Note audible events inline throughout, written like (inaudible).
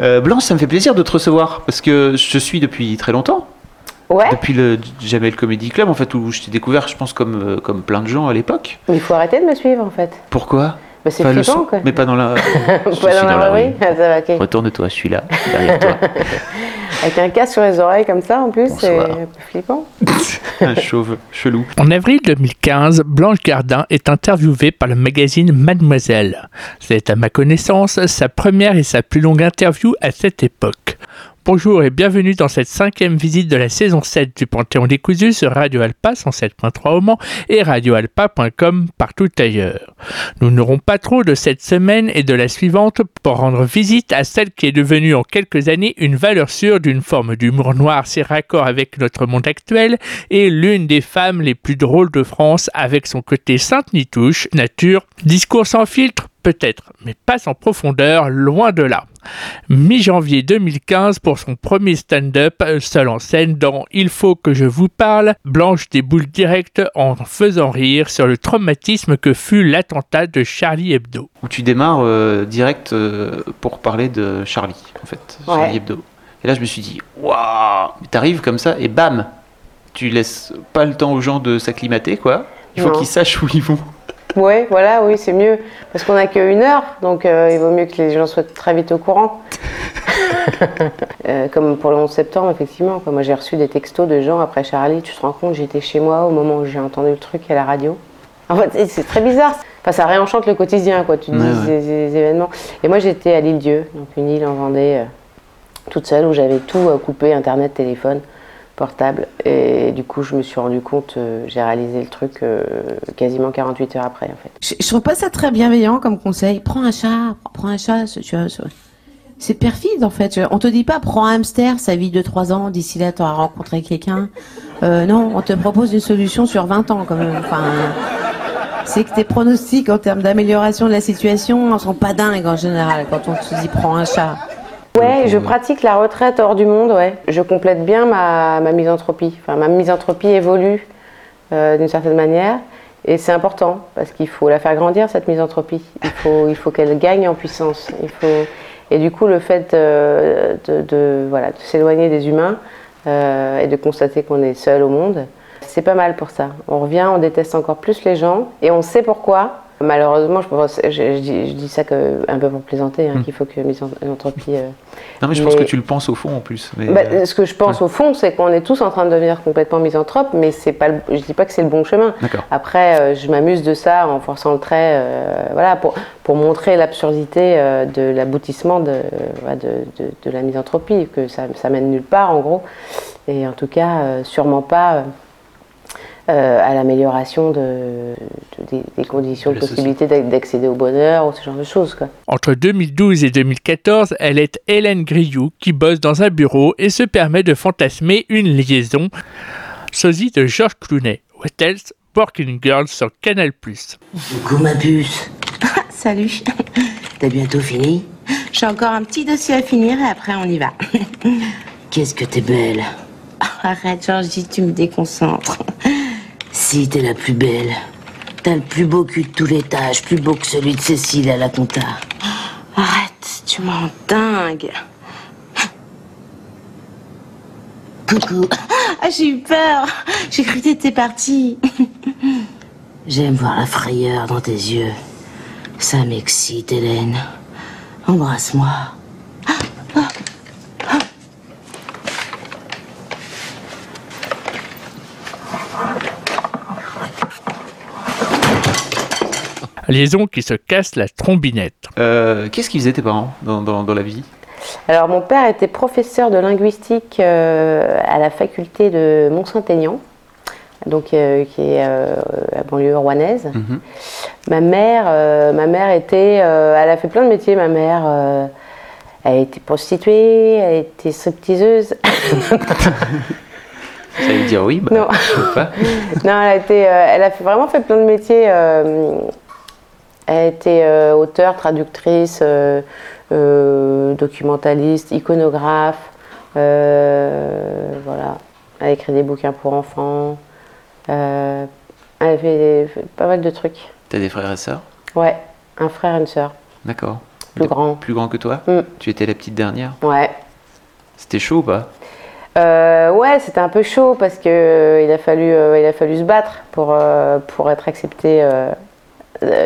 Euh, Blanche, ça me fait plaisir de te recevoir parce que je suis depuis très longtemps. Ouais. Depuis le Jamel Comedy Club, en fait, où je t'ai découvert, je pense, comme, euh, comme plein de gens à l'époque. Mais il faut arrêter de me suivre en fait. Pourquoi? Bah, c'est Enfin, son- quoi. Mais pas dans la. (laughs) Pas suis dans la rue. Ah. Retourne-toi, je suis là, derrière toi. (laughs) Avec un casque sur les oreilles comme ça en plus, c'est Bonsoir. un peu flippant. (laughs) Un chauve chelou. En avril 2015, Blanche Gardin est interviewée par le magazine Mademoiselle. C'est à ma connaissance sa première et sa plus longue interview à cette époque. Bonjour et bienvenue dans cette cinquième visite de la saison 7 du Panthéon décousu sur Radio Alpa 107.3 au Mans et radioalpa.com partout ailleurs. Nous n'aurons pas trop de cette semaine et de la suivante pour rendre visite à celle qui est devenue en quelques années une valeur sûre d'une forme d'humour noir si raccord avec notre monde actuel et l'une des femmes les plus drôles de France avec son côté sainte nitouche, nature, discours sans filtre, peut-être, mais pas sans profondeur, loin de là. Mi-janvier 2015 pour son premier stand-up, euh, seul en scène dans Il faut que je vous parle, Blanche déboule direct en faisant rire sur le traumatisme que fut l'attentat de Charlie Hebdo. Où tu démarres euh, direct euh, pour parler de Charlie, en fait. Ouais. Charlie Hebdo. Et là, je me suis dit, waouh T'arrives comme ça et bam Tu laisses pas le temps aux gens de s'acclimater, quoi. Il faut qu'ils sachent où ils vont. Ouais, voilà, oui, c'est mieux. Parce qu'on n'a qu'une heure, donc euh, il vaut mieux que les gens soient très vite au courant. (laughs) Euh, comme pour le 11 septembre, effectivement. quoi. Moi, j'ai reçu des textos de gens après Charlie. Tu te rends compte, j'étais chez moi au moment où j'ai entendu le truc à la radio. En fait, c'est- très bizarre. Enfin, ça réenchante le quotidien, quoi. Tu te Ouais, dis ouais. ces, ces événements. Et moi, j'étais à l'île Dieu, donc une île en Vendée, euh, toute seule, où j'avais tout coupé, internet, téléphone, Et du coup, je me suis rendu compte, euh, j'ai réalisé le truc euh, quasiment 48 heures après, en fait. Je, je trouve pas ça très bienveillant comme conseil. Prends un chat, prends un chat, c'est- perfide en fait. On te dit pas prends un hamster, ça vit de 3 ans, d'ici là tu auras rencontré quelqu'un. Euh, non, on te propose une solution sur 20 ans quand même. C'est que tes pronostics en termes d'amélioration de la situation sont pas dingues en général quand on te dit prends un chat. Ouais, je pratique la retraite hors du monde, ouais. Je complète bien ma, ma misanthropie. Enfin, ma misanthropie évolue euh, d'une certaine manière. Et c'est important, parce qu'il faut la faire grandir, cette misanthropie. Il faut, il faut qu'elle gagne en puissance. Il faut... Et du coup, le fait euh, de, de- voilà, de s'éloigner des humains euh, et de constater qu'on est seul au monde, c'est pas mal pour ça. On revient, on déteste encore plus les gens, et on sait pourquoi. Malheureusement, je, pense- je, je dis, je dis ça que, un peu pour plaisanter, hein, qu'il faut que misanthropie... euh, Non, mais je pense que tu le penses au fond, en plus. Mais, bah, euh, ce que je pense au fond, c'est qu'on est tous en train de devenir complètement misanthropes, mais c'est pas, le- je dis pas que c'est le bon chemin. Après, euh, je m'amuse de ça en forçant le trait, voilà, pour, pour montrer l'absurdité de l'aboutissement de, de, de- de la misanthropie, que ça, ça mène nulle part en gros, et en tout cas, sûrement pas euh, à l'amélioration de, de- des, des conditions De possibilité d'ac- d'accéder au bonheur ou ce genre de choses. Quoi. Entre 2012 et 2014, elle est Hélène Grioux qui bosse dans un bureau et se permet de fantasmer une liaison. Sosie de Georges Clooney. What else? Working Girl sur Canal+. Coucou ma puce. Salut. T'as bientôt fini? J'ai encore un petit dossier à finir et après on y va. Qu'est-ce que t'es belle? Arrête Georgie, tu me déconcentres. Si t'es la plus belle. T'as le plus beau cul de tous les tâches, plus beau que celui de Cécile à la compta. (gasps) Arrête, tu m'en dingue. Coucou. (gasps) Ah, j'ai eu peur. J'ai cru que t'étais partie. (laughs) J'aime voir la frayeur dans tes yeux. Ça m'excite, Hélène. Embrasse-moi. Liaison qui se casse la trombinette. euh, Qu'est-ce qu'ils faisaient tes parents dans, dans, dans la vie? Alors, mon père était professeur de linguistique euh, à la faculté de Mont-Saint-Aignan, donc euh, qui est euh, la banlieue rouennaise. Mhm. Ma mère, euh, ma mère était, euh, elle a fait plein de métiers. Ma mère, euh, elle était prostituée, elle était stripteaseuse. (laughs) Ça veut dire oui bah, Non. je sais pas. (laughs) non, elle a été, euh, elle a fait- vraiment fait plein de métiers. Elle a été euh, auteure, traductrice, euh, euh, documentaliste, iconographe. euh, voilà. Elle a écrit des bouquins pour enfants. Elle a fait, fait pas mal de trucs. T'as des frères et sœurs? Ouais, un frère et une sœur. D'accord. plus grand. Plus grand que toi? Mm. Tu étais la petite dernière? Ouais. C'était chaud ou pas? Euh, ouais, c'était un peu chaud parce que euh, il a fallu, euh, il a fallu se battre pour, pour être accepté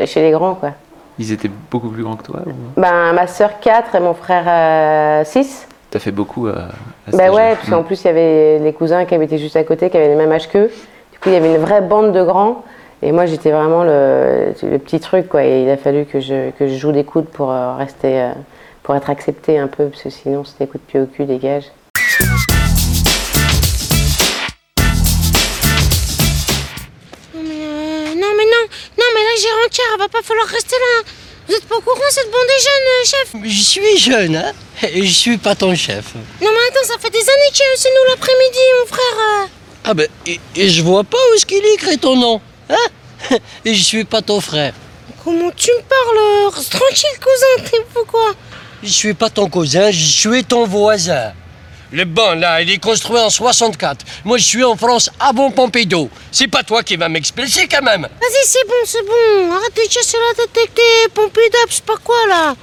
chez les grands, quoi. Ils étaient beaucoup plus grands que toi ou... Ben, ma sœur 4 et mon frère 6. T'as fait beaucoup à, à cet Ben ouais, parce qu'en Mm. plus, il y avait les cousins qui habitaient juste à côté, qui avaient le même âge qu'eux. Du coup, il y avait une vraie bande de grands. Et moi, j'étais vraiment le, le petit truc, quoi. Et il a fallu que je, que je joue des coudes pour euh, rester, euh, pour être accepté un peu, parce que sinon, c'était coups de pied au cul, dégage. Va pas falloir rester là. Vous êtes pas au courant, cette bande est jeune, euh, chef Je suis jeune, hein Et je suis pas ton chef. Non mais attends, ça fait des années que c'est nous l'après-midi, mon frère. euh. Ah ben, et, et je vois pas où est-ce qu'il écrit ton nom, hein (laughs) Et je suis pas ton frère. Comment tu me parles Reste tranquille, cousin, t'es fou quoi Je suis pas ton cousin, je suis ton voisin. Le banc, là, il est construit en 64. Moi, je suis en France avant Pompidou. C'est pas toi qui vas m'expliquer quand même. Vas-y, c'est bon, c'est bon. Arrête de casser la tête avec tes pompidou, je sais pas quoi là.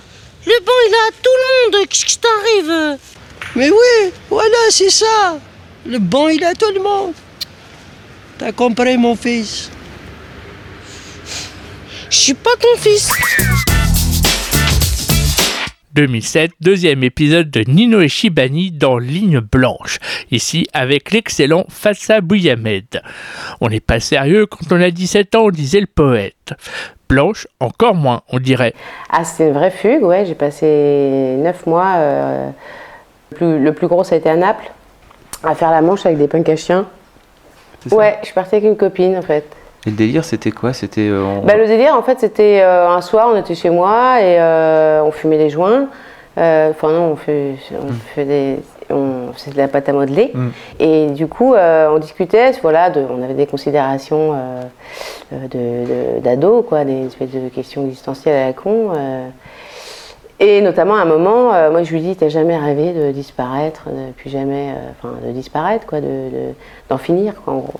Le banc, il est à tout le monde. Qu'est-ce qui t'arrive? Mais oui, voilà, c'est ça. Le banc, il est à tout le monde. T'as compris, mon fils? Je suis pas ton fils. 2007, deuxième épisode de Nino et Shibani dans Ligne Blanche, ici avec l'excellent Fatsa Bouyamed. On n'est pas sérieux quand on a 17 ans, disait le poète. Blanche, encore moins, on dirait. Ah, c'était une vraie fugue, ouais. J'ai passé neuf mois. euh, le, plus, le plus gros, ça a été à Naples, à faire la manche avec des punks à chiens. C'est Ouais, je suis partie avec une copine, en fait. Et le délire, c'était quoi? C'était. euh, on- Bah, le délire, en fait, c'était euh, un soir, on était chez moi et euh, on fumait des joints. Euh, Enfin, non, on fait, on fait des. On faisait de la pâte à modeler. Mm. Et du coup, on discutait, voilà, de, on avait des considérations de- de- d'ados, quoi, des espèces de questions existentielles à la con. Et notamment, à un moment, euh, moi, je lui dis T'as jamais rêvé de disparaître, de plus jamais. euh, Enfin, de disparaître, quoi, d'en de, d'en finir, quoi, en gros.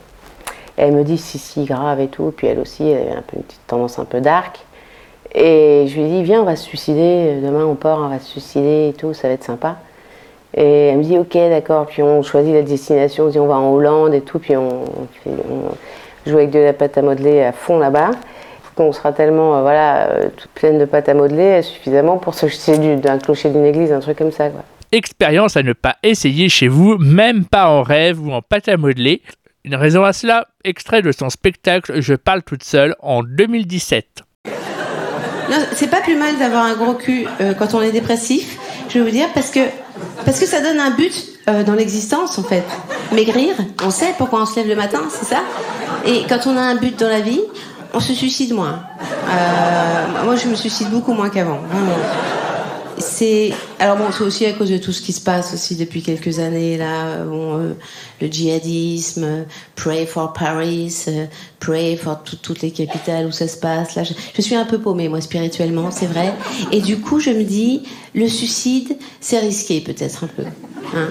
Elle me dit si, si, grave et tout. Puis elle aussi, elle avait un peu une petite tendance un peu dark. Et je lui dis viens, on va se suicider. Demain, on part, on va se suicider et tout, ça va être sympa. Et elle me dit ok, d'accord. Puis on choisit la destination, on dit on va en Hollande et tout. Puis on, joue avec de la pâte à modeler à fond là-bas. On sera tellement euh, voilà, euh, toute pleine de pâte à modeler suffisamment pour se jeter du- d'un clocher d'une église, un truc comme ça. Quoi. Expérience à ne pas essayer chez vous, même pas en rêve ou en pâte à modeler. Une raison à cela, extrait de son spectacle Je parle toute seule en 2017. Non, c'est pas plus mal d'avoir un gros cul euh, quand on est dépressif, je vais vous dire, parce que, parce que ça donne un but euh, dans l'existence, en fait. Maigrir, on sait pourquoi on se lève le matin, c'est ça Et quand on a un but dans la vie, on se suicide moins. Euh, moi, je me suicide beaucoup moins qu'avant. C'est alors bon, c'est aussi à cause de tout ce qui se passe aussi depuis quelques années là. euh, le djihadisme, euh, pray for Paris, euh, pray for tout- toutes les capitales où ça se passe. Là, je, je suis un peu paumée moi spirituellement, c'est vrai. Et du coup, je me dis, le suicide, c'est risqué peut-être un peu. hein.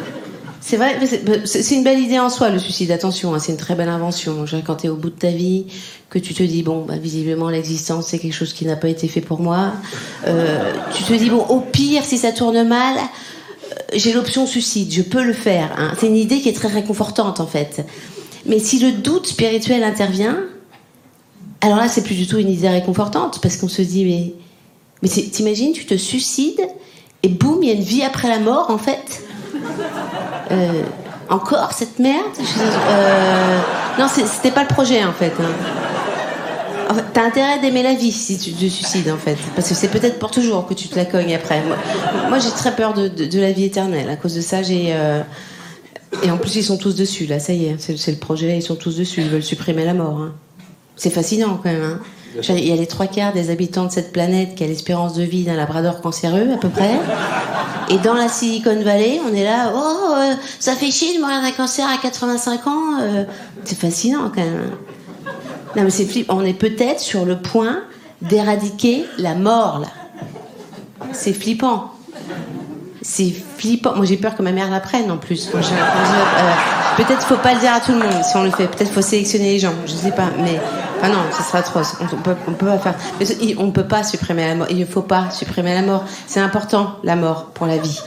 C'est vrai, c'est une belle idée en soi, le suicide. Attention, hein, c'est une très belle invention. Quand tu es au bout de ta vie, que tu te dis, bon, bah, visiblement, l'existence, c'est quelque chose qui n'a pas été fait pour moi. Euh, tu te dis, bon, au pire, si ça tourne mal, euh, j'ai l'option suicide, je peux le faire. hein. C'est une idée qui est très réconfortante, en fait. Mais si le doute spirituel intervient, alors là, c'est plus du tout une idée réconfortante, parce qu'on se dit, mais, mais t'imagines, tu te suicides, et boum, il y a une vie après la mort, en fait. Euh, encore cette merde? Euh, Non, c'était pas le projet en fait. hein. En fait, T'as intérêt d'aimer la vie si tu te suicides en fait, parce que c'est peut-être pour toujours que tu te la cognes après. Moi, j'ai très peur de, de- la vie éternelle. À cause de ça, j'ai euh, et en plus ils sont tous dessus là. Ça y est, c'est c'est le projet. Ils sont tous dessus. Ils veulent supprimer la mort. hein. C'est fascinant quand même. hein. Il y a les trois quarts des habitants de cette planète qui a l'espérance de vie d'un labrador cancéreux à peu près. Et dans la Silicon Valley, on est là, oh, euh, ça fait chier de mourir d'un cancer à 85 ans. euh, c'est fascinant quand même. Non mais c'est flipp- On est peut-être sur le point d'éradiquer la mort là. C'est flippant. C'est flippant. Moi j'ai peur que ma mère la prenne en plus. Moi, j'ai- euh, peut-être faut pas le dire à tout le monde si on le fait. Peut-être faut sélectionner les gens. Je sais pas, mais ah non, ce sera atroce. On, peut, peut pas faire. Mais on peut pas supprimer la mort. Il ne faut pas supprimer la mort. C'est important la mort pour la vie.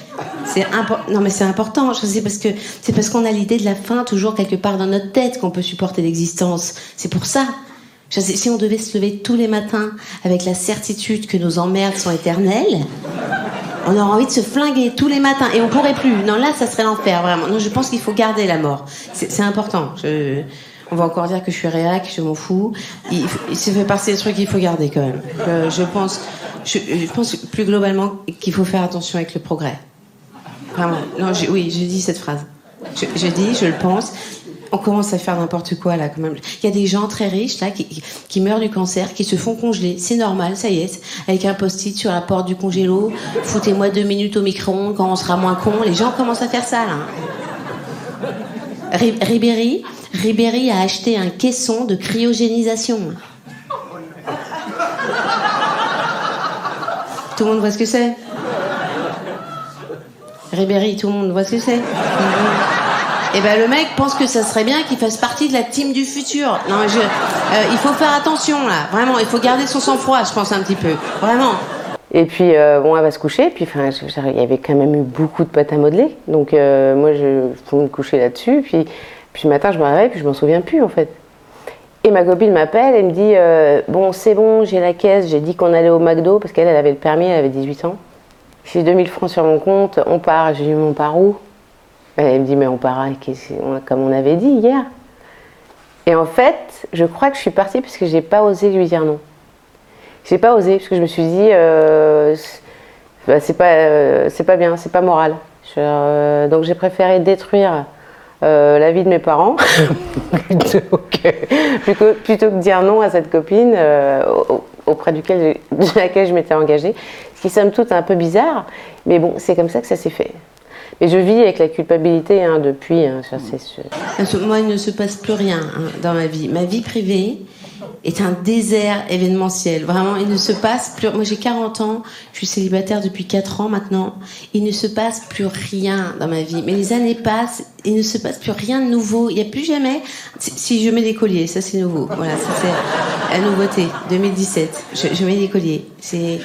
C'est important. Non mais c'est important. Sais parce que c'est parce qu'on a l'idée de la fin toujours quelque part dans notre tête qu'on peut supporter l'existence. C'est pour ça. Si on devait se lever tous les matins avec la certitude que nos emmerdes sont éternelles, on aurait envie de se flinguer tous les matins et on pourrait plus. Non, là, ça serait l'enfer, vraiment. Non, je pense qu'il faut garder la mort. C'est important. on va encore dire que je suis réac, je m'en fous. Il, ça fait partie des trucs qu'il faut garder quand même. Je, pense, je, pense plus globalement qu'il faut faire attention avec le progrès. Vraiment. Non, oui, je dis cette phrase. Je, je dis, je le pense on commence à faire n'importe quoi là quand même. Il y a des gens très riches là qui, meurent du cancer, qui se font congeler. C'est normal, ça y est. Avec un post-it sur la porte du congélo, foutez-moi deux minutes au micro-ondes quand on sera moins con. Les gens commencent à faire ça là. Ribéry, Ribéry a acheté un caisson de cryogénisation. Tout le monde voit ce que c'est Ribéry, tout le monde voit ce que c'est et eh ben le mec pense que ça serait bien qu'il fasse partie de la team du futur. Non, je, euh, il faut faire attention là, vraiment, il faut garder son sang-froid, je pense un petit peu, vraiment. Et puis euh, bon, elle va se coucher. Puis il y avait quand même eu beaucoup de pâte à modeler, donc euh, moi je me coucher là-dessus. Puis puis matin je me réveille puis je m'en souviens plus en fait. Et ma copine m'appelle et me dit bon c'est bon j'ai la caisse, j'ai dit qu'on allait au McDo parce qu'elle elle avait le permis, elle avait 18 ans. J'ai 2000 francs sur mon compte, on part. J'ai dit on part où? Elle me dit, mais on part comme on avait dit hier. Et en fait, je crois que je suis partie parce que j'ai pas osé lui dire non. J'ai pas osé parce que je me suis dit, euh, bah, c'est pas, euh, c'est pas bien, c'est pas moral. Euh, donc j'ai préféré détruire la vie de mes parents (laughs) plutôt, que, plutôt, que, dire non à cette copine auprès duquel, de laquelle je m'étais engagée. Ce qui somme toute un peu bizarre, mais bon, c'est comme ça que ça s'est fait. Et je vis avec la culpabilité hein, depuis, hein, ça c'est sûr. Moi, il ne se passe plus rien hein, dans ma vie. Ma vie privée est un désert événementiel. Vraiment, il ne se passe plus. Moi, j'ai 40 ans, je suis célibataire depuis 4 ans maintenant. Il ne se passe plus rien dans ma vie. Mais les années passent, il ne se passe plus rien de nouveau. Il n'y a plus jamais. Si je mets des colliers, ça c'est nouveau. Voilà, ça c'est la nouveauté. 2017. Je, je mets des colliers. C'est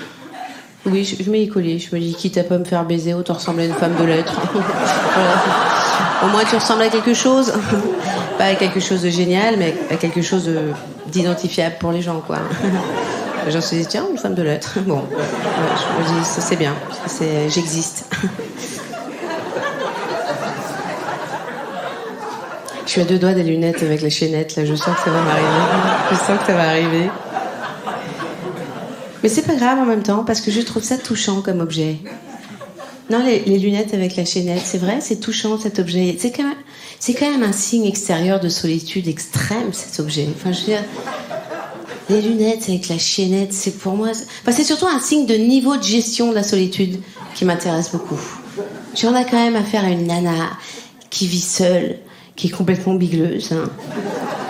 oui, je, mets les colliers. Je me dis, quitte à pas me faire baiser, autant ressembler à une femme de lettres. (laughs) Au moins, tu ressembles à quelque chose. (laughs) pas à quelque chose de génial, mais à quelque chose d'identifiable pour les gens, quoi. (laughs) Les gens tiens, une femme de lettres. Bon, je me dis, ça c'est bien. J'existe. Je suis à deux doigts des lunettes avec les chaînettes, là, je sens que ça va m'arriver. Je sens que ça va arriver. Mais c'est pas grave en même temps parce que je trouve ça touchant comme objet. Non, les, lunettes avec la chaînette, c'est vrai, c'est touchant cet objet. C'est quand, même, un signe extérieur de solitude extrême cet objet. Enfin, je veux dire, les lunettes avec la chaînette, c'est pour moi. Enfin, c'est surtout un signe de niveau de gestion de la solitude qui m'intéresse beaucoup. J'en ai quand même affaire à une nana qui vit seule, qui est complètement bigleuse, hein,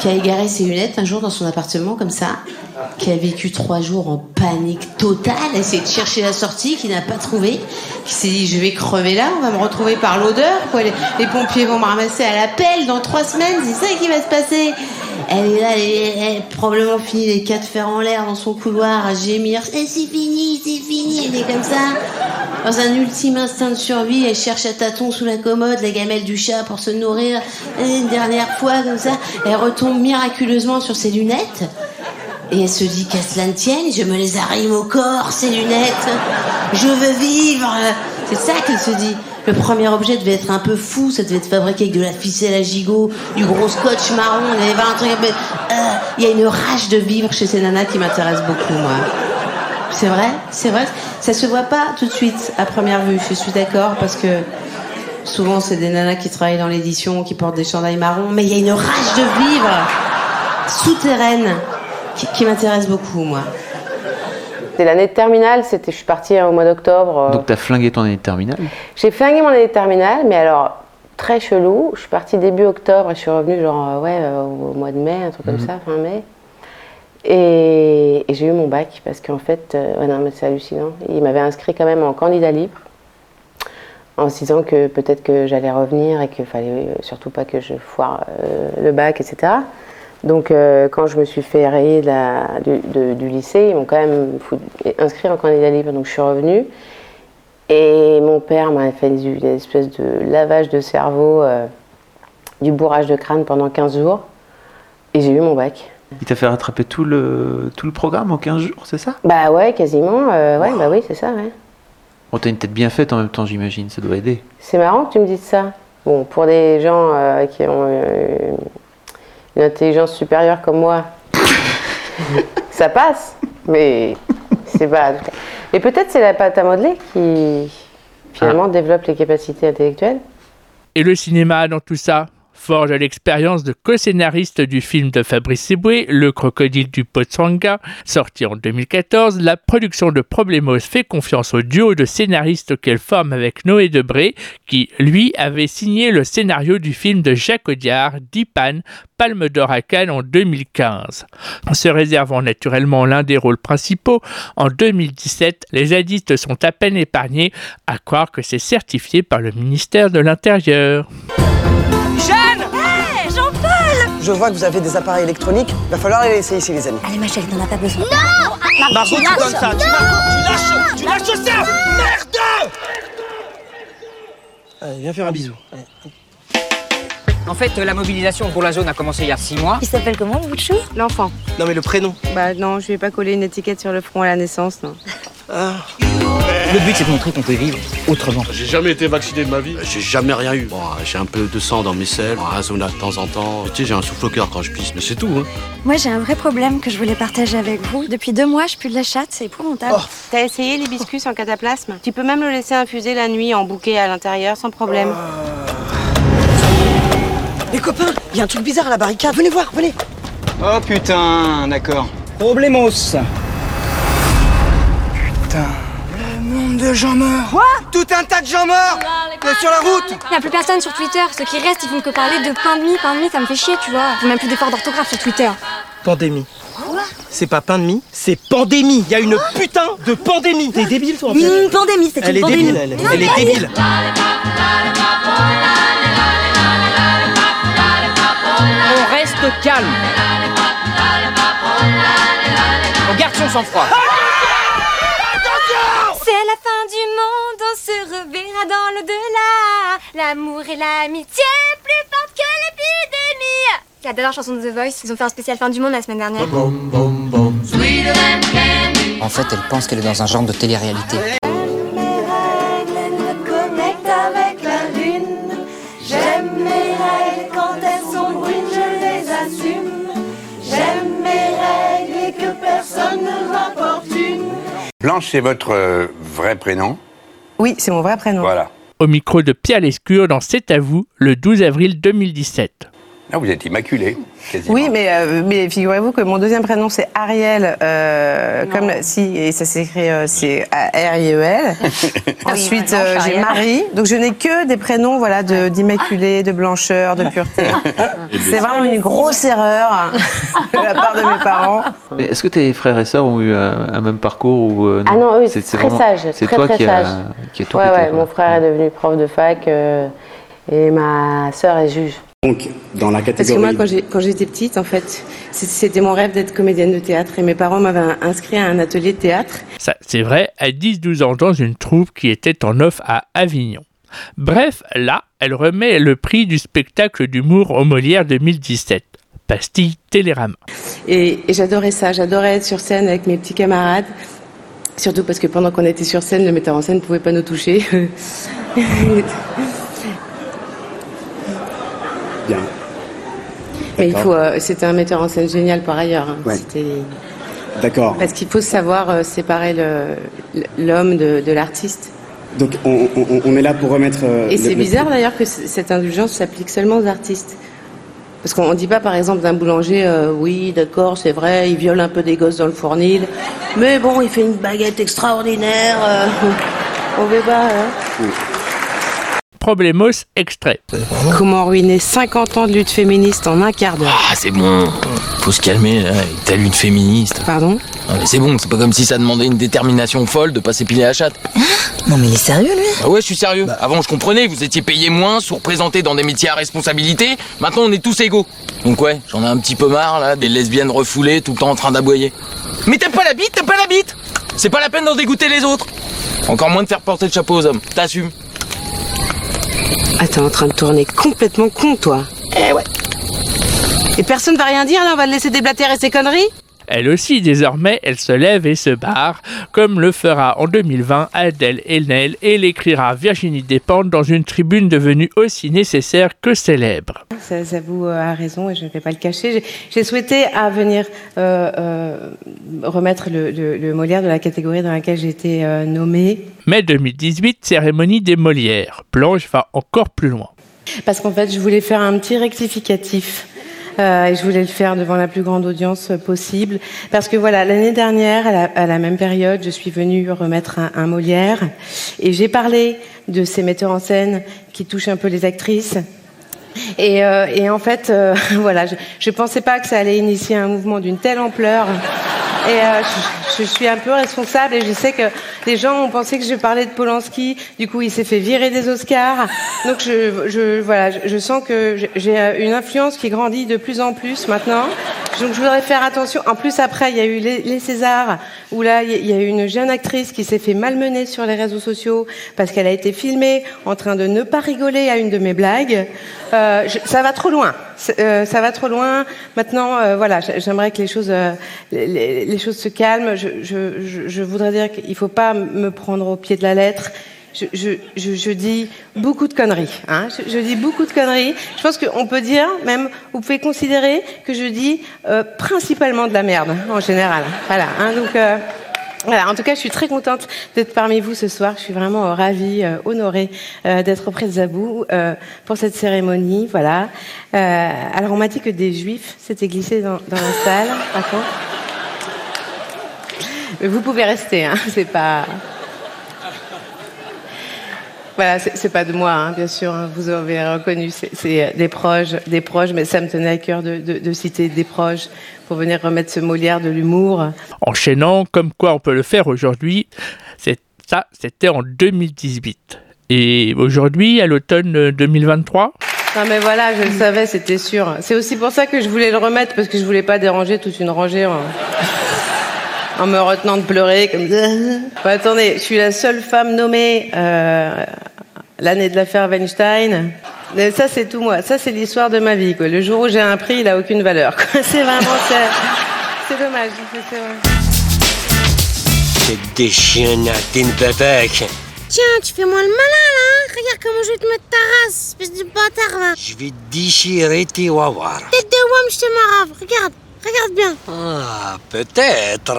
qui a égaré ses lunettes un jour dans son appartement comme ça, qui a vécu trois jours en panique totale, essayé de chercher la sortie, qui n'a pas trouvé, qui s'est dit je vais crever là, on va me retrouver par l'odeur, quoi. Les, pompiers vont me ramasser à la pelle dans trois semaines, c'est ça qui va se passer. Elle est là, elle, probablement fini les quatre fers en l'air dans son couloir à gémir. Eh, c'est fini, c'est fini, elle est comme ça. Dans un ultime instinct de survie, elle cherche à tâtons sous la commode la gamelle du chat pour se nourrir. une dernière fois, comme ça, elle retombe miraculeusement sur ses lunettes. Et elle se dit qu'à cela ne tienne, je me les arrime au corps, ces lunettes. Je veux vivre. C'est ça qu'elle se dit. Le premier objet devait être un peu fou, ça devait être fabriqué avec de la ficelle à gigot, du gros scotch marron, il y avait un truc. Euh, il y a une rage de vivre chez ces nanas qui m'intéresse beaucoup, moi. C'est vrai, c'est vrai? Ça se voit pas tout de suite à première vue, je suis d'accord, parce que souvent c'est des nanas qui travaillent dans l'édition, qui portent des chandails marrons, mais il y a une rage de vivre souterraine qui, m'intéresse beaucoup, moi. C'est l'année de terminale, c'était, je suis partie au mois d'octobre. Euh. Donc tu as flingué ton année de terminale J'ai flingué mon année de terminale, mais alors très chelou. Je suis partie début octobre et je suis revenue genre euh, ouais euh, au mois de mai, un truc comme mhm. ça, fin mai. Et, j'ai eu mon bac parce qu'en fait, non mais c'est hallucinant. Il m'avait inscrit quand même en candidat libre en se disant que peut-être que j'allais revenir et qu'il fallait surtout pas que je foire euh, le bac, etc. Donc euh, quand je me suis fait rayer de la- du, de- du lycée, ils m'ont quand même inscrit en candidat libre, donc je suis revenue. Et mon père m'a fait une, espèce de lavage de cerveau, euh, du bourrage de crâne pendant 15 jours. Et j'ai eu mon bac. Il t'a fait rattraper tout le, tout le programme en 15 jours, c'est ça? Bah ouais, quasiment. euh, ouais, bah oui, c'est ça, ouais. Bon, t'as une tête bien faite en même temps, j'imagine, ça doit aider. C'est marrant que tu me dises ça. Bon, pour des gens euh, qui ont une intelligence supérieure comme moi, ça passe, mais c'est pas. Et peut-être c'est la pâte à modeler qui finalement développe les capacités intellectuelles. Et le cinéma dans tout ça? Forge l'expérience de co-scénariste du film de Fabrice Eboué, Le crocodile du Potsanga, sorti en 2014. La production de Problemos fait confiance au duo de scénaristes qu'elle forme avec Noé Debré, qui, lui, avait signé le scénario du film de Jacques Audiard, Dipan, Palme d'Or à Cannes en 2015. Se réservant naturellement l'un des rôles principaux, en 2017, les zadistes sont à peine épargnés, à croire que c'est certifié par le ministère de l'Intérieur. Je vois que vous avez des appareils électroniques. Va falloir les laisser ici, les amis. Allez, ma chérie, t'en as pas besoin. Margot, tu donnes ça. Tu lâches, tu lâches ça. Merde Allez, viens faire un bisou. Allez. En fait, la mobilisation pour la zone a commencé il y a six mois. Il s'appelle comment, le bout de chou? L'enfant. Non, mais le prénom. Bah non, je vais pas coller une étiquette sur le front à la naissance, non. Ah. Le but, c'est de montrer qu'on peut vivre autrement. J'ai jamais été vacciné de ma vie. J'ai jamais rien eu. Bon, j'ai un peu de sang dans mes selles, un zona de temps en temps. Tu sais, j'ai un souffle au cœur quand je pisse, mais c'est tout. Hein. Moi, j'ai un vrai problème que je voulais partager avec vous. Depuis deux mois, je pue de la chatte, c'est épouvantable. Oh. T'as essayé l'hibiscus en cataplasme? Tu peux même le laisser infuser la nuit en bouquet à l'intérieur sans problème. Les copains, il y a un truc bizarre à la barricade. Venez voir, venez. Oh putain, d'accord. Problemos. Putain. De gens morts. Quoi Tout un tas de gens morts euh, sur la route. Il n'y a plus personne sur Twitter. Ceux qui restent, ils font que parler de pain de mie, pain de mie, ça me fait chier, tu vois. Ils font même plus d'efforts d'orthographe sur Twitter. Pandémie. C'est pas pain de mie, c'est pandémie. Il y a une putain de pandémie. T'es débile, toi, en fait. Une pandémie, c'est Elle est une pandémie. débile, elle. Elle est débile. On reste calme. On garde son sang-froid la fin du monde, on se reverra dans l'au-delà. L'amour et l'amitié, plus fortes que l'épidémie. La chanson de The Voice. Ils ont fait un spécial fin du monde la semaine dernière. En fait, elle pense qu'elle est dans un genre de télé-réalité. Blanche, c'est votre euh, vrai prénom? Oui, c'est mon vrai prénom. Voilà. Au micro de Pierre Lescure dans C'est à vous, le 12 avril 2017. Ah, vous êtes immaculé, quasiment. Oui, mais, euh, mais figurez-vous que mon deuxième prénom c'est Ariel, euh, comme si et ça s'écrit euh, c'est A R I E L. (laughs) Ensuite euh, j'ai Ariel. Marie, donc je n'ai que des prénoms voilà de d'immaculé, de blancheur, de pureté. c'est vraiment une grosse erreur hein, (laughs) de la part de mes parents. Est-ce que tes frères et sœurs ont eu un, un même parcours ou euh, Ah non, eux, C'est- très vraiment- sages, C'est toi très qui, sages. a, qui a tout Ouais, pété, ouais, quoi. mon frère est devenu prof de fac euh, et ma sœur est juge. Donc, dans la Parce que catégorie. moi, quand j'étais petite, en fait, c'était mon rêve d'être comédienne de théâtre et mes parents m'avaient inscrit à un atelier de théâtre. Ça, c'est vrai, à 10-12 ans dans une troupe qui était en off à Avignon. Bref, là, elle remet le prix du spectacle d'humour au Molière 2017. Pastille Télérama. Et, et j'adorais ça, j'adorais être sur scène avec mes petits camarades. Surtout parce que pendant qu'on était sur scène, le metteur en scène ne pouvait pas nous toucher. (laughs) Bien. Mais il faut, euh, c'était un metteur en scène génial par ailleurs. hein. Ouais. C'était- D'accord. Parce qu'il faut savoir euh, séparer le- l'homme de, de l'artiste. Donc, on, on- on est là pour remettre. euh, Et le- c'est le- bizarre d'ailleurs que cette indulgence s'applique seulement aux artistes. Parce qu'on ne dit pas par exemple d'un boulanger, euh, oui d'accord c'est vrai, il viole un peu des gosses dans le fournil, mais bon il fait une baguette extraordinaire. euh, (laughs) on veut pas. hein. Problemos extrait. Comment ruiner 50 ans de lutte féministe en un quart d'heure Ah, c'est bon. Faut se calmer, là. T'as lutte féministe. Pardon Ah, mais c'est bon, c'est pas comme si ça demandait une détermination folle de pas s'épiler la chatte. Non mais il est sérieux lui Ah ouais, je suis sérieux. Avant, je comprenais, vous étiez payé moins, sous-représentés dans des métiers à responsabilité. Maintenant, on est tous égaux. Donc ouais, j'en ai un petit peu marre, là, des lesbiennes refoulées tout le temps en train d'aboyer. Mais t'aimes pas la bite, t'aimes pas la bite? C'est pas la peine d'en dégoûter les autres. Encore moins de faire porter le chapeau aux hommes. T'assumes. Ah, t'es en train de tourner complètement con, toi. Eh ouais. Et personne va rien dire, là On va le laisser déblatérer ses conneries? Elle aussi, désormais, elle se lève et se barre, comme le fera en 2020 Adèle Haenel et l'écrira Virginie Despentes dans une tribune devenue aussi nécessaire que célèbre. Ça, ça vous euh, a raison et je ne vais pas le cacher. J'ai- souhaité à venir euh, euh, remettre le, le- le Molière de la catégorie dans laquelle j'ai été euh, nommée. Mai 2018, cérémonie des Molières. Blanche va encore plus loin. Parce qu'en fait, je voulais faire un petit rectificatif. Euh, et je voulais le faire devant la plus grande audience possible. Parce que voilà, l'année dernière, à la, même période, je suis venue remettre un, un Molière. Et j'ai parlé de ces metteurs en scène qui touchent un peu les actrices. Et, euh, et en fait, euh, (laughs) voilà, je ne pensais pas que ça allait initier un mouvement d'une telle ampleur. Et euh, je, suis un peu responsable et je sais que les gens ont pensé que je parlais de Polanski. Du coup, il s'est fait virer des Oscars. Donc, je, voilà, je, sens que j'ai- une influence qui grandit de plus en plus maintenant. Donc, je voudrais faire attention. En plus, après, il y a eu les, Césars, où là, il y a- eu une jeune actrice qui s'est fait malmener sur les réseaux sociaux parce qu'elle a été filmée en train de ne pas rigoler à une de mes blagues. Euh, je- ça va trop loin. Euh, ça va trop loin. Maintenant, euh, voilà, j'aimerais que les choses, euh, les, les- choses se calment. Je, je, je, voudrais dire qu'il faut pas me prendre au pied de la lettre. Je, dis beaucoup de conneries. Hein. Je, dis beaucoup de conneries. Je pense qu'on peut dire, même, vous pouvez considérer que je dis euh, principalement de la merde, en général. Voilà. Hein, donc. euh, voilà, en tout cas, je suis très contente d'être parmi vous ce soir. Je suis vraiment euh, ravie, honorée d'être auprès de Zabou pour cette cérémonie. Voilà. Alors, on m'a dit que des juifs s'étaient glissés dans, la salle. Mais vous pouvez rester, hein, c'est pas. Voilà, c'est pas de moi, hein, bien sûr. hein, vous avez reconnu, c'est- des proches, des proches, mais ça me tenait à cœur de, de- de citer des proches pour venir remettre ce Molière de l'humour. Enchaînant, comme quoi on peut le faire aujourd'hui, c'est ça, c'était en 2018. Et aujourd'hui, à l'automne euh, 2023, Non mais voilà, je le savais, c'était sûr. C'est aussi pour ça que je voulais le remettre, parce que je voulais pas déranger toute une rangée en, en me retenant de pleurer comme ça. (laughs) Bon, attendez, je suis la seule femme nommée euh, l'année de l'affaire Weinstein. Mais ça c'est tout moi, ça c'est l'histoire de ma vie. Quoi. Le jour où j'ai un prix, il a aucune valeur. (laughs) C'est vraiment... C'est, c'est dommage. c'est- des chiens natines babac. Tiens, tu fais moi le malin là Regarde comment je vais te mettre ta race, espèce de bâtard va Je vais déchirer tes wawas. Tête de wam, je te marave, regarde, regarde bien Ah, peut-être.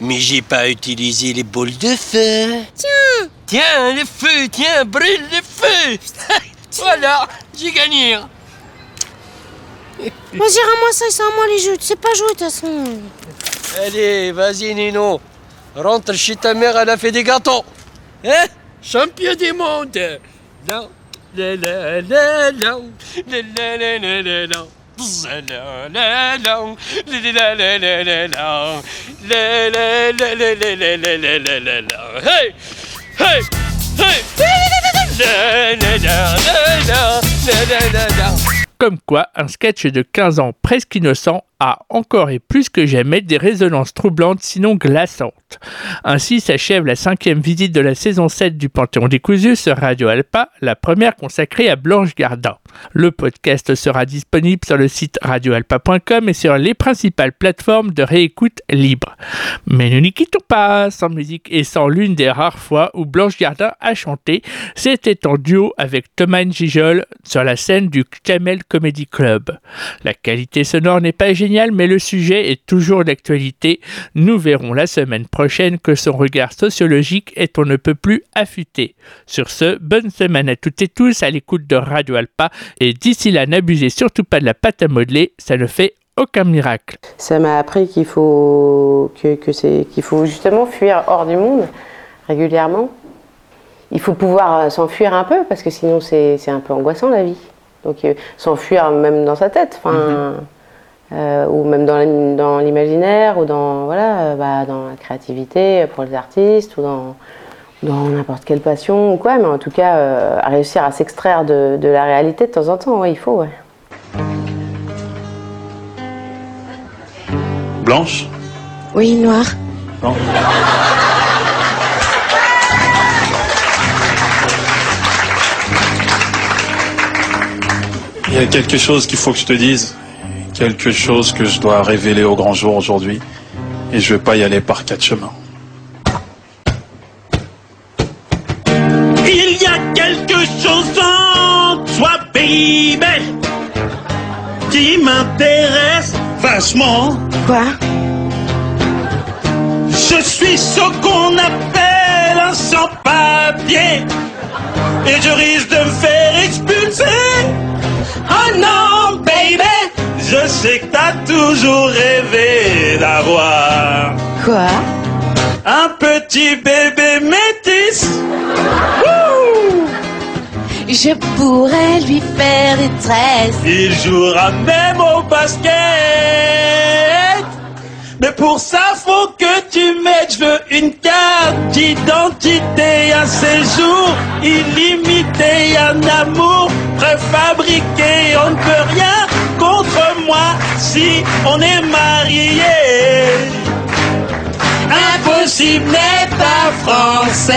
Mais j'ai pas utilisé les boules de feu. Tiens Tiens, le feu, tiens, brûle le feu. voilà, j'ai gagné. Vas-y, rends-moi ça, c'est à moi les jeux, tu sais pas jouer de toute façon Allez, vas-y Nino. Rentre chez ta mère, elle a fait des gâteaux. Hein Champion du monde. Non. La la la la la la la la la. Hey! Comme quoi, un sketch de 15 ans presque innocent encore et plus que jamais des résonances troublantes sinon glaçantes. Ainsi s'achève la cinquième visite de la saison 7 du Panthéon décousu sur Radio Alpa, la première consacrée à Blanche Gardin. Le podcast sera disponible sur le site radioalpa.com et sur les principales plateformes de réécoute libre. Mais nous n'y quittons pas sans musique et sans l'une des rares fois où Blanche Gardin a chanté, c'était en duo avec Thomas Gijol sur la scène du Camel Comedy Club. La qualité sonore n'est pas géniale, mais le sujet est toujours d'actualité. Nous verrons la semaine prochaine que son regard sociologique est on ne peut plus affûté. Sur ce, bonne semaine à toutes et tous à l'écoute de Radio Alpa et d'ici là, n'abusez surtout pas de la pâte à modeler, ça ne fait aucun miracle. Ça m'a appris qu'il faut, que, que c'est, qu'il faut justement fuir hors du monde régulièrement. il faut pouvoir euh, s'enfuir un peu parce que sinon c'est c'est un peu angoissant la vie. Donc euh, s'enfuir même dans sa tête, enfin, euh, ou même dans l'im- dans l'imaginaire ou dans voilà, euh, bah, dans la créativité pour les artistes ou dans dans n'importe quelle passion ou quoi, mais en tout cas euh, à réussir à s'extraire de, de la réalité de temps en temps, ouais, il faut. Ouais. Blanche? Oui, noir. Non Il y a quelque chose qu'il faut que je te dise, quelque chose que je dois révéler au grand jour aujourd'hui, et je vais pas y aller par quatre chemins. Il y a quelque chose en toi, baby, qui m'intéresse vachement. Quoi? Je suis ce qu'on appelle un sans-papier, et je risque de me faire expulser. Oh non, baby, je sais que t'as toujours rêvé d'avoir. Quoi? Un petit bébé métis. Wouh Je pourrais lui faire des tresses. Il jouera même au basket. Mais pour ça, faut que tu mettes, je veux une carte d'identité, un séjour illimité, un amour préfabriqué. On ne peut rien contre moi si on est marié. Impossible n'est pas français.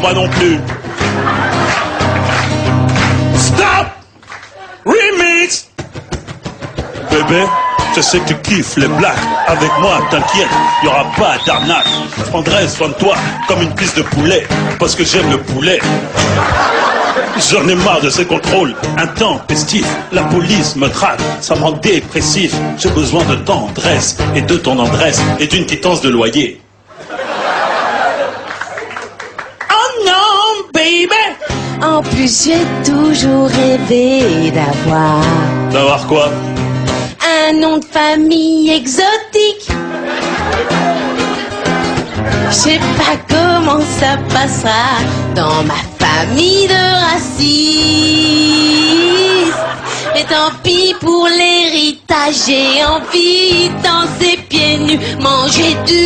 Moi non plus. Stop! Remix! Bébé, je sais que tu kiffes les blagues. Avec moi, t'inquiète, y aura pas d'arnaque. Je prendrai soin de toi comme une piste de poulet, parce que j'aime le poulet. J'en ai marre de ces contrôles intempestifs. La police me traque, ça me rend dépressif. J'ai besoin de tendresse et de ton adresse et d'une quittance de loyer. Oh non, baby! En plus, j'ai toujours rêvé d'avoir D'avoir quoi? un nom de famille exotique. Je sais pas comment ça passera dans ma famille de racistes. Mais tant pis pour l'héritage, j'ai envie de danser pieds nus, manger du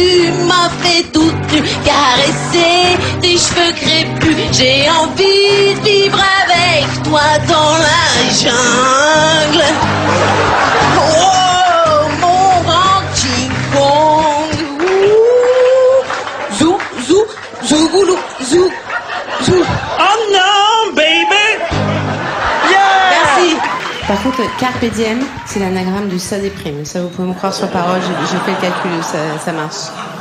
fait toute nue, caresser tes cheveux crépus. J'ai envie de vivre avec toi dans la jungle. Oh, mon grand. Zou, zou, zou, zou. Par contre, Carpe Diem, c'est l'anagramme du ça déprime. Ça, vous pouvez me croire sur parole, j'ai fait le calcul, ça marche.